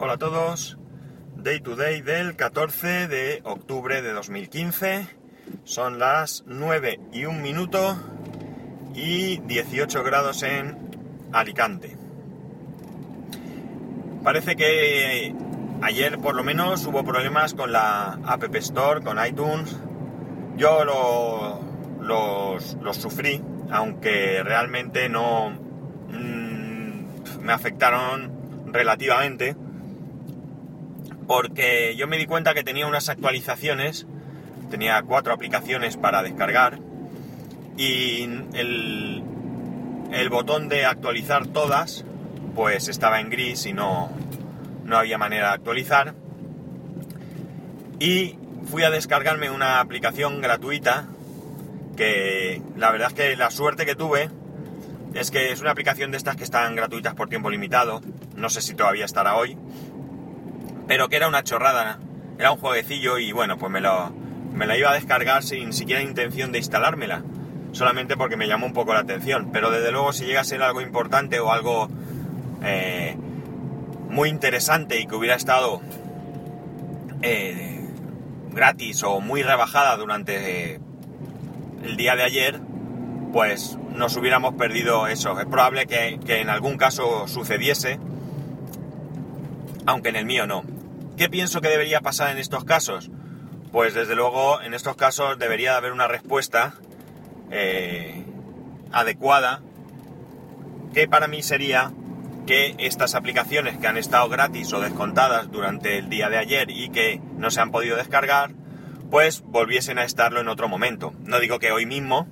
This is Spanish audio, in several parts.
Hola a todos, Day to Day del 14 de octubre de 2015, son las 9 y 1 minuto y 18 grados en Alicante. Parece que ayer por lo menos hubo problemas con la App Store, con iTunes. Yo lo, los, los sufrí, aunque realmente no mmm, me afectaron relativamente porque yo me di cuenta que tenía unas actualizaciones, tenía cuatro aplicaciones para descargar y el, botón de actualizar todas pues estaba en gris y no, no había manera de actualizar. Y fui a descargarme una aplicación gratuita que la verdad es que la suerte que tuve es que es una aplicación de estas que están gratuitas por tiempo limitado. No sé si todavía estará hoy pero que era una chorrada, era un jueguecillo y bueno, pues me, lo, me la iba a descargar sin siquiera intención de instalármela, solamente porque me llamó un poco la atención, pero desde luego si llega a ser algo importante o algo eh, muy interesante y que hubiera estado eh, gratis o muy rebajada durante el día de ayer, pues nos hubiéramos perdido eso. Es probable que, que en algún caso sucediese, aunque en el mío no. ¿Qué pienso que debería pasar en estos casos? Pues desde luego en estos casos debería haber una respuesta eh, adecuada que para mí sería que estas aplicaciones que han estado gratis o descontadas durante el día de ayer y que no se han podido descargar, pues volviesen a estarlo en otro momento. No digo que hoy mismo,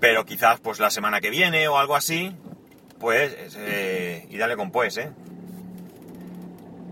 pero quizás pues la semana que viene o algo así, pues, eh, y dale con pues, ¿eh?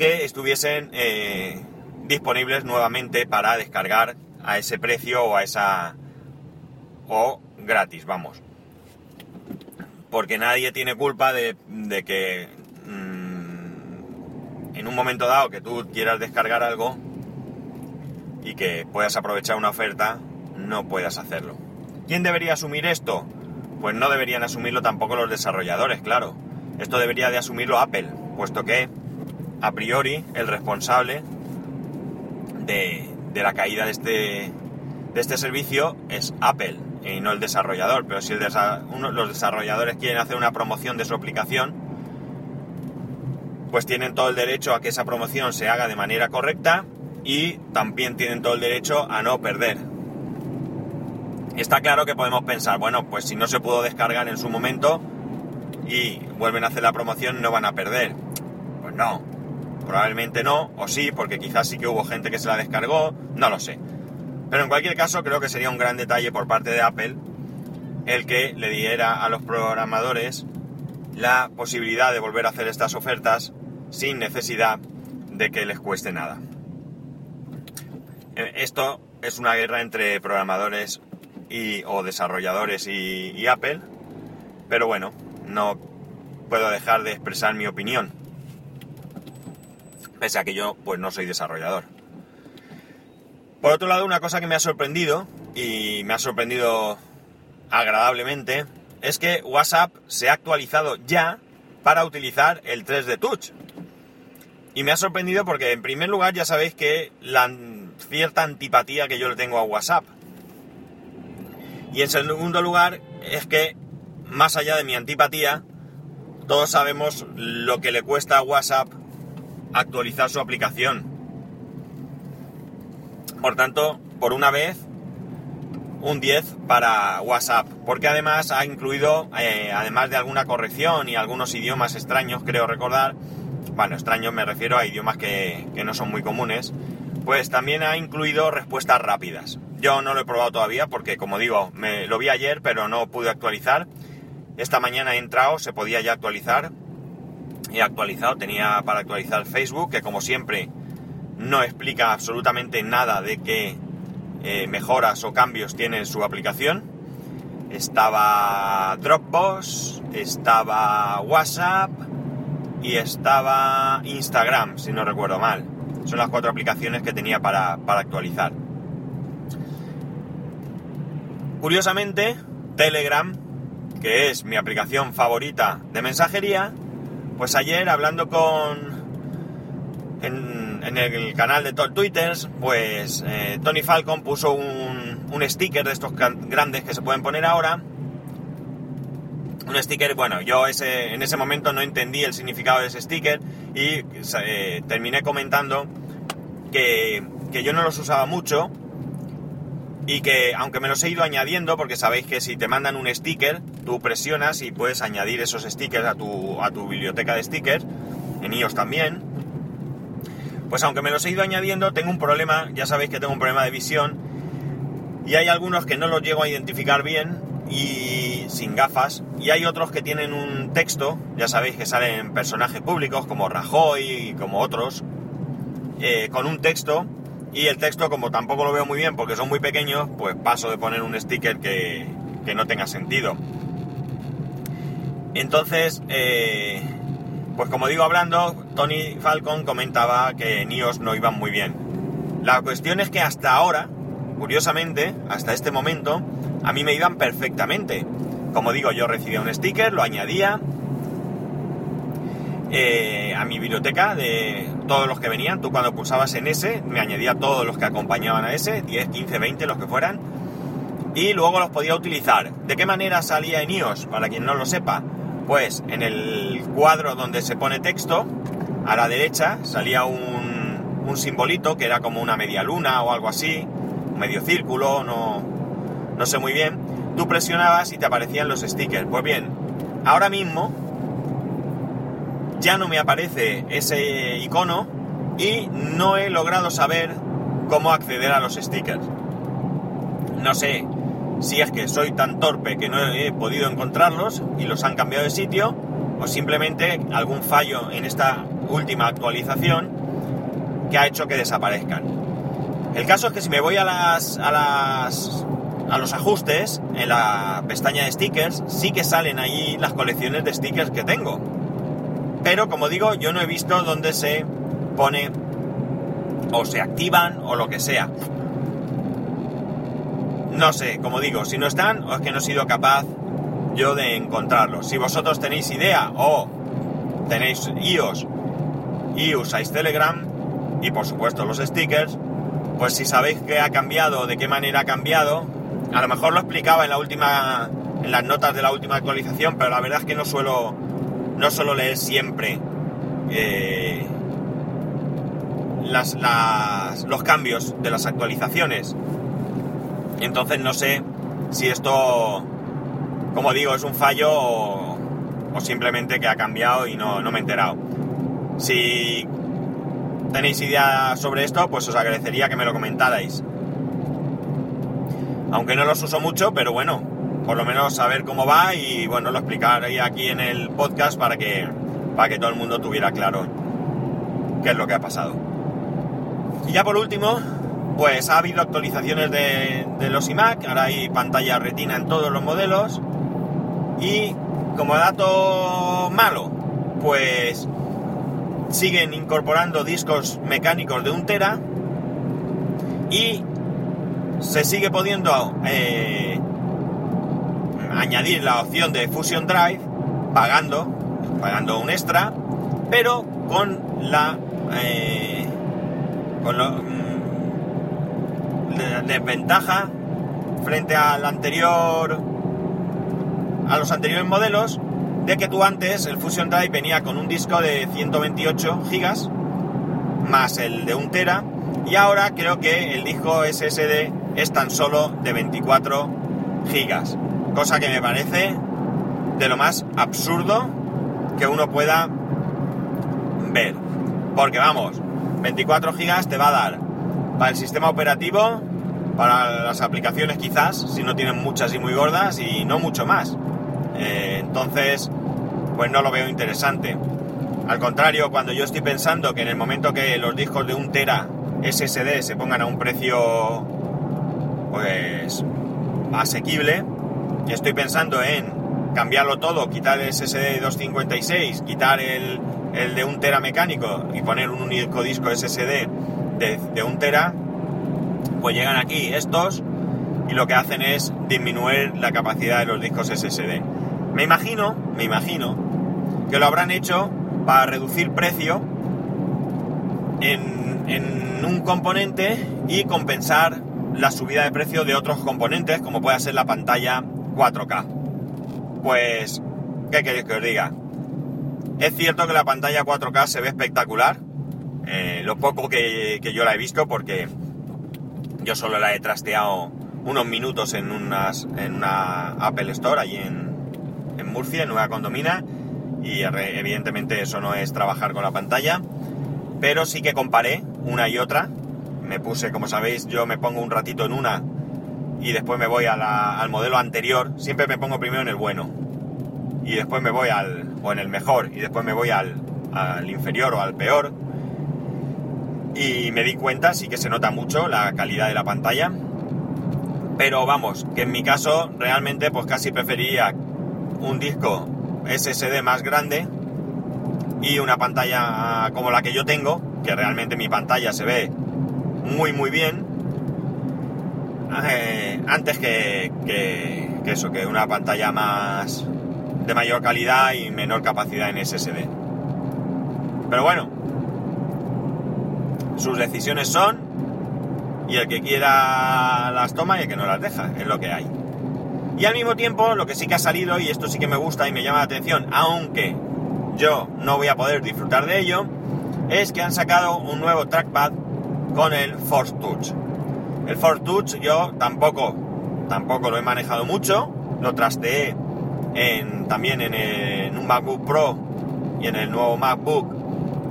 Que estuviesen eh, disponibles nuevamente para descargar a ese precio o a esa o gratis, vamos. Porque nadie tiene culpa de, de que mmm, en un momento dado que tú quieras descargar algo y que puedas aprovechar una oferta, no puedas hacerlo. ¿Quién debería asumir esto? Pues no deberían asumirlo tampoco los desarrolladores, claro. Esto debería de asumirlo Apple, puesto que a priori el responsable de, la caída de este, de este servicio es Apple y no el desarrollador. Pero si los desarrolladores quieren hacer una promoción de su aplicación, pues tienen todo el derecho a que esa promoción se haga de manera correcta y también tienen todo el derecho a no perder. Está claro que podemos pensar, bueno, pues si no se pudo descargar en su momento y vuelven a hacer la promoción, no van a perder. Pues no, Probablemente no, o sí, porque quizás sí que hubo gente que se la descargó, no lo sé. Pero en cualquier caso creo que sería un gran detalle por parte de Apple el que le diera a los programadores la posibilidad de volver a hacer estas ofertas sin necesidad de que les cueste nada. Eh, esto es una guerra entre programadores y, o desarrolladores y, y Apple, pero bueno, no puedo dejar de expresar mi opinión pese a que yo pues no soy desarrollador. Por otro lado, una cosa que me ha sorprendido, y me ha sorprendido agradablemente, es que WhatsApp se ha actualizado ya para utilizar el 3D Touch. Y me ha sorprendido porque en primer lugar ya sabéis que la cierta antipatía que yo le tengo a WhatsApp. Y en segundo lugar es que, más allá de mi antipatía, todos sabemos lo que le cuesta a WhatsApp actualizar su aplicación. Por tanto, por una vez, un 10 para WhatsApp, porque además ha incluido, eh, además de alguna corrección y algunos idiomas extraños, creo recordar, bueno, extraños me refiero a idiomas que, que no son muy comunes, pues también ha incluido respuestas rápidas. Yo no lo he probado todavía porque, como digo, me lo vi ayer, pero no pude actualizar. Esta mañana he entrado, se podía ya actualizar, he actualizado, tenía para actualizar Facebook, que como siempre no explica absolutamente nada de qué eh, mejoras o cambios tiene su aplicación. Estaba Dropbox, estaba WhatsApp y estaba Instagram, si no recuerdo mal. Son las cuatro aplicaciones que tenía para, para actualizar. Curiosamente, Telegram, que es mi aplicación favorita de mensajería, Pues ayer hablando con... En, el canal de Twitter, pues eh, Tony Falcon puso un, un sticker de estos grandes que se pueden poner ahora. Un sticker, bueno, yo ese, en ese momento no entendí el significado de ese sticker y eh, terminé comentando que, que yo no los usaba mucho y que aunque me los he ido añadiendo, porque sabéis que si te mandan un sticker, tú presionas y puedes añadir esos stickers a tu, a tu biblioteca de stickers, en iOS también, pues aunque me los he ido añadiendo, tengo un problema, ya sabéis que tengo un problema de visión, y hay algunos que no los llego a identificar bien y sin gafas, y hay otros que tienen un texto, ya sabéis que salen personajes públicos como Rajoy y como otros, eh, con un texto y el texto, como tampoco lo veo muy bien porque son muy pequeños, pues paso de poner un sticker que, no tenga sentido. Entonces, eh, pues como digo hablando, Tony Falcon comentaba que en iOS no iban muy bien. La cuestión es que hasta ahora, curiosamente, hasta este momento, a mí me iban perfectamente. Como digo, yo recibía un sticker, lo añadía, eh, a mi biblioteca de todos los que venían. Tú cuando pulsabas en ese, me añadía todos los que acompañaban a ese, 10, 15, 20, los que fueran. Y luego los podía utilizar. ¿De qué manera salía en iOS? Para quien no lo sepa, pues en el cuadro donde se pone texto, a la derecha salía un, un simbolito que era como una media luna o algo así, medio círculo, no, no sé muy bien. Tú presionabas y te aparecían los stickers. Pues bien, ahora mismo ya no me aparece ese icono y no he logrado saber cómo acceder a los stickers. No sé si es que soy tan torpe que no he podido encontrarlos y los han cambiado de sitio o simplemente algún fallo en esta última actualización que ha hecho que desaparezcan. El caso es que si me voy a las a los ajustes en la pestaña de stickers sí que salen ahí las colecciones de stickers que tengo pero como digo, yo no he visto dónde se pone o se activan o lo que sea. No sé, como digo, si no están o es que no he sido capaz yo de encontrarlos. Si vosotros tenéis idea o tenéis iOS y usáis Telegram y por supuesto los stickers, pues si sabéis qué ha cambiado, de qué manera ha cambiado, a lo mejor lo explicaba en la última en las notas de la última actualización, pero la verdad es que no suelo no solo leer siempre eh, los cambios de las actualizaciones. Entonces no sé si esto, como digo, es un fallo o, simplemente que ha cambiado y no, no me he enterado. Si tenéis idea sobre esto, pues os agradecería que me lo comentarais. Aunque no los uso mucho, pero bueno, por lo menos saber cómo va y bueno, lo explicaré aquí en el podcast para que, para que todo el mundo tuviera claro qué es lo que ha pasado. Y ya por último, pues ha habido actualizaciones de, los iMac, ahora hay pantalla retina en todos los modelos y como dato malo, pues siguen incorporando discos mecánicos de un tera y se sigue pudiendo eh, añadir la opción de Fusion Drive pagando, pagando un extra, pero con la, eh, con mm, la desventaja frente al anterior, a los anteriores modelos, de que tú antes el Fusion Drive venía con un disco de 128 gigas más el de 1 tera y ahora creo que el disco SSD es tan solo de 24 gigas cosa que me parece de lo más absurdo que uno pueda ver. Porque vamos, 24 gigas te va a dar para el sistema operativo, para las aplicaciones quizás, si no tienen muchas y muy gordas, y no mucho más. Eh, entonces, pues no lo veo interesante. Al contrario, cuando yo estoy pensando que en el momento que los discos de un tera SSD se pongan a un precio pues asequible, estoy pensando en cambiarlo todo, quitar el SSD 256, quitar el, de un tera mecánico y poner un único disco SSD de, de un tera, pues llegan aquí estos y lo que hacen es disminuir la capacidad de los discos SSD. Me imagino, me imagino que lo habrán hecho para reducir precio en, en un componente y compensar la subida de precio de otros componentes, como puede ser la pantalla 4K. Pues, ¿qué queréis que os diga? Es cierto que la pantalla 4K se ve espectacular, eh, lo poco que, yo la he visto, porque yo solo la he trasteado unos minutos en, unas, en una Apple Store allí en, en Murcia, en Nueva Condomina, y evidentemente eso no es trabajar con la pantalla, pero sí que comparé una y otra. Me puse, como sabéis, yo me pongo un ratito en una y después me voy al modelo anterior. Siempre me pongo primero en el bueno y después me voy al, o en el mejor, y después me voy al, al inferior o al peor. Y me di cuenta, sí que se nota mucho la calidad de la pantalla. Pero vamos, que en mi caso realmente pues casi prefería un disco SSD más grande y una pantalla como la que yo tengo, que realmente mi pantalla se ve muy muy bien, eh, antes que, eso, que una pantalla más de mayor calidad y menor capacidad en SSD. Pero bueno, sus decisiones son y el que quiera las toma y el que no las deja, es lo que hay. Y al mismo tiempo, lo que sí que ha salido, y esto sí que me gusta y me llama la atención, aunque yo no voy a poder disfrutar de ello, es que han sacado un nuevo trackpad con el Force Touch. El Force Touch yo tampoco, tampoco lo he manejado mucho, lo trasteé en, también en, un MacBook Pro y en el nuevo MacBook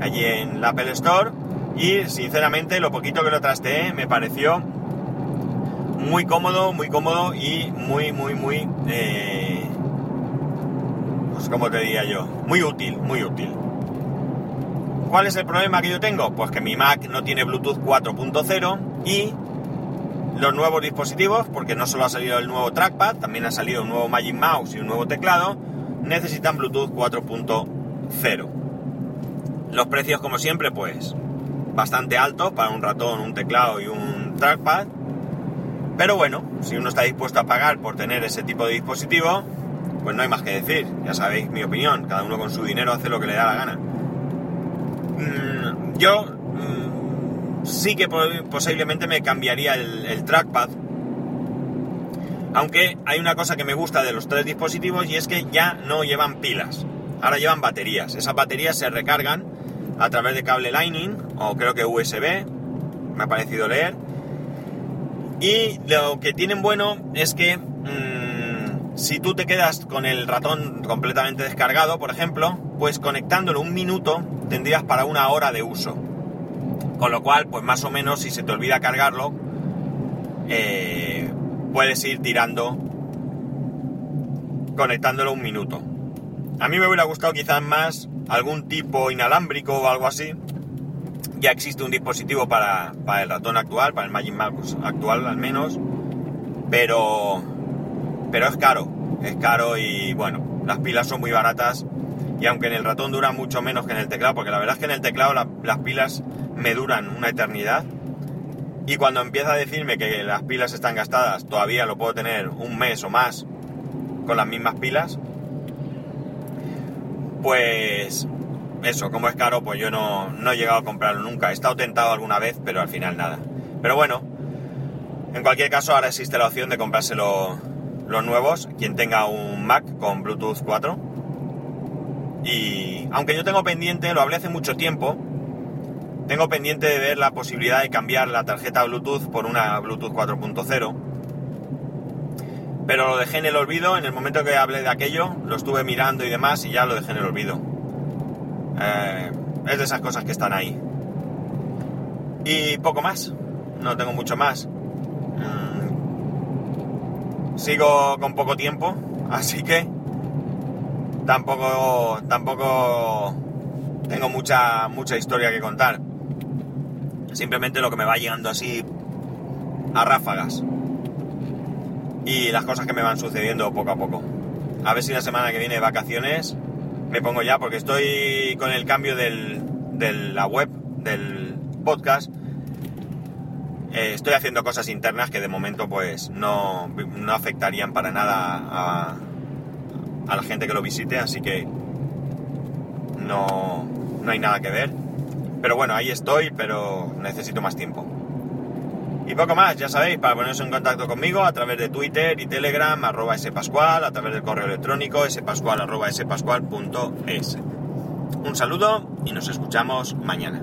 allí en la Apple Store y sinceramente lo poquito que lo trasteé me pareció muy cómodo, muy cómodo y muy, muy, muy, eh, pues como te diría yo, muy útil, muy útil. ¿Cuál es el problema que yo tengo? Pues que mi Mac no tiene Bluetooth 4.0 y los nuevos dispositivos, porque no solo ha salido el nuevo trackpad, también ha salido un nuevo Magic Mouse y un nuevo teclado, necesitan Bluetooth 4.0. Los precios, como siempre, pues bastante altos para un ratón, un teclado y un trackpad. Pero bueno, si uno está dispuesto a pagar por tener ese tipo de dispositivo, pues no hay más que decir. Ya sabéis mi opinión, cada uno con su dinero hace lo que le da la gana. Mm, yo sí que posiblemente me cambiaría el, trackpad. Aunque hay una cosa que me gusta de los tres dispositivos y es que ya no llevan pilas. Ahora llevan baterías. Esas baterías se recargan a través de cable Lightning o creo que USB. Me ha parecido leer. Y lo que tienen bueno es que mm, si tú te quedas con el ratón completamente descargado, por ejemplo, pues conectándolo un minuto tendrías para una hora de uso. Con lo cual, pues más o menos, si se te olvida cargarlo, eh, puedes ir tirando, conectándolo un minuto. A mí me hubiera gustado quizás más algún tipo inalámbrico o algo así. Ya existe un dispositivo para, para el ratón actual, para el Magic Mouse actual al menos, pero, pero es caro, es caro y bueno, las pilas son muy baratas y aunque en el ratón dura mucho menos que en el teclado, porque la verdad es que en el teclado las pilas me duran una eternidad. Y cuando empieza a decirme que las pilas están gastadas, todavía lo puedo tener un mes o más con las mismas pilas. Pues eso, como es caro, pues yo no, he llegado a comprarlo nunca. He estado tentado alguna vez, pero al final nada. Pero bueno, en cualquier caso ahora existe la opción de comprárselo los nuevos, quien tenga un Mac con Bluetooth 4 y aunque yo tengo pendiente, lo hablé hace mucho tiempo, tengo pendiente de ver la posibilidad de cambiar la tarjeta Bluetooth por una Bluetooth 4.0. Pero lo dejé en el olvido, en el momento que hablé de aquello, lo estuve mirando y demás y ya lo dejé en el olvido. Eh, es de esas cosas que están ahí. Y poco más, no tengo mucho más. Mm, sigo con poco tiempo, así que tampoco, tampoco tengo mucha, mucha historia que contar. Simplemente lo que me va llegando así a ráfagas. Y las cosas que me van sucediendo poco a poco. A ver si la semana que viene de vacaciones me pongo ya, porque estoy con el cambio del, de la web, del podcast. Eh, estoy haciendo cosas internas que de momento pues no, no afectarían para nada a, a la gente que lo visite, así que no, no hay nada que ver. Pero bueno, ahí estoy, pero necesito más tiempo. Y poco más, ya sabéis, para poneros en contacto conmigo a través de Twitter y Telegram, arroba spascual, a través del correo electrónico spascual arroba spascual.es. Un saludo y nos escuchamos mañana.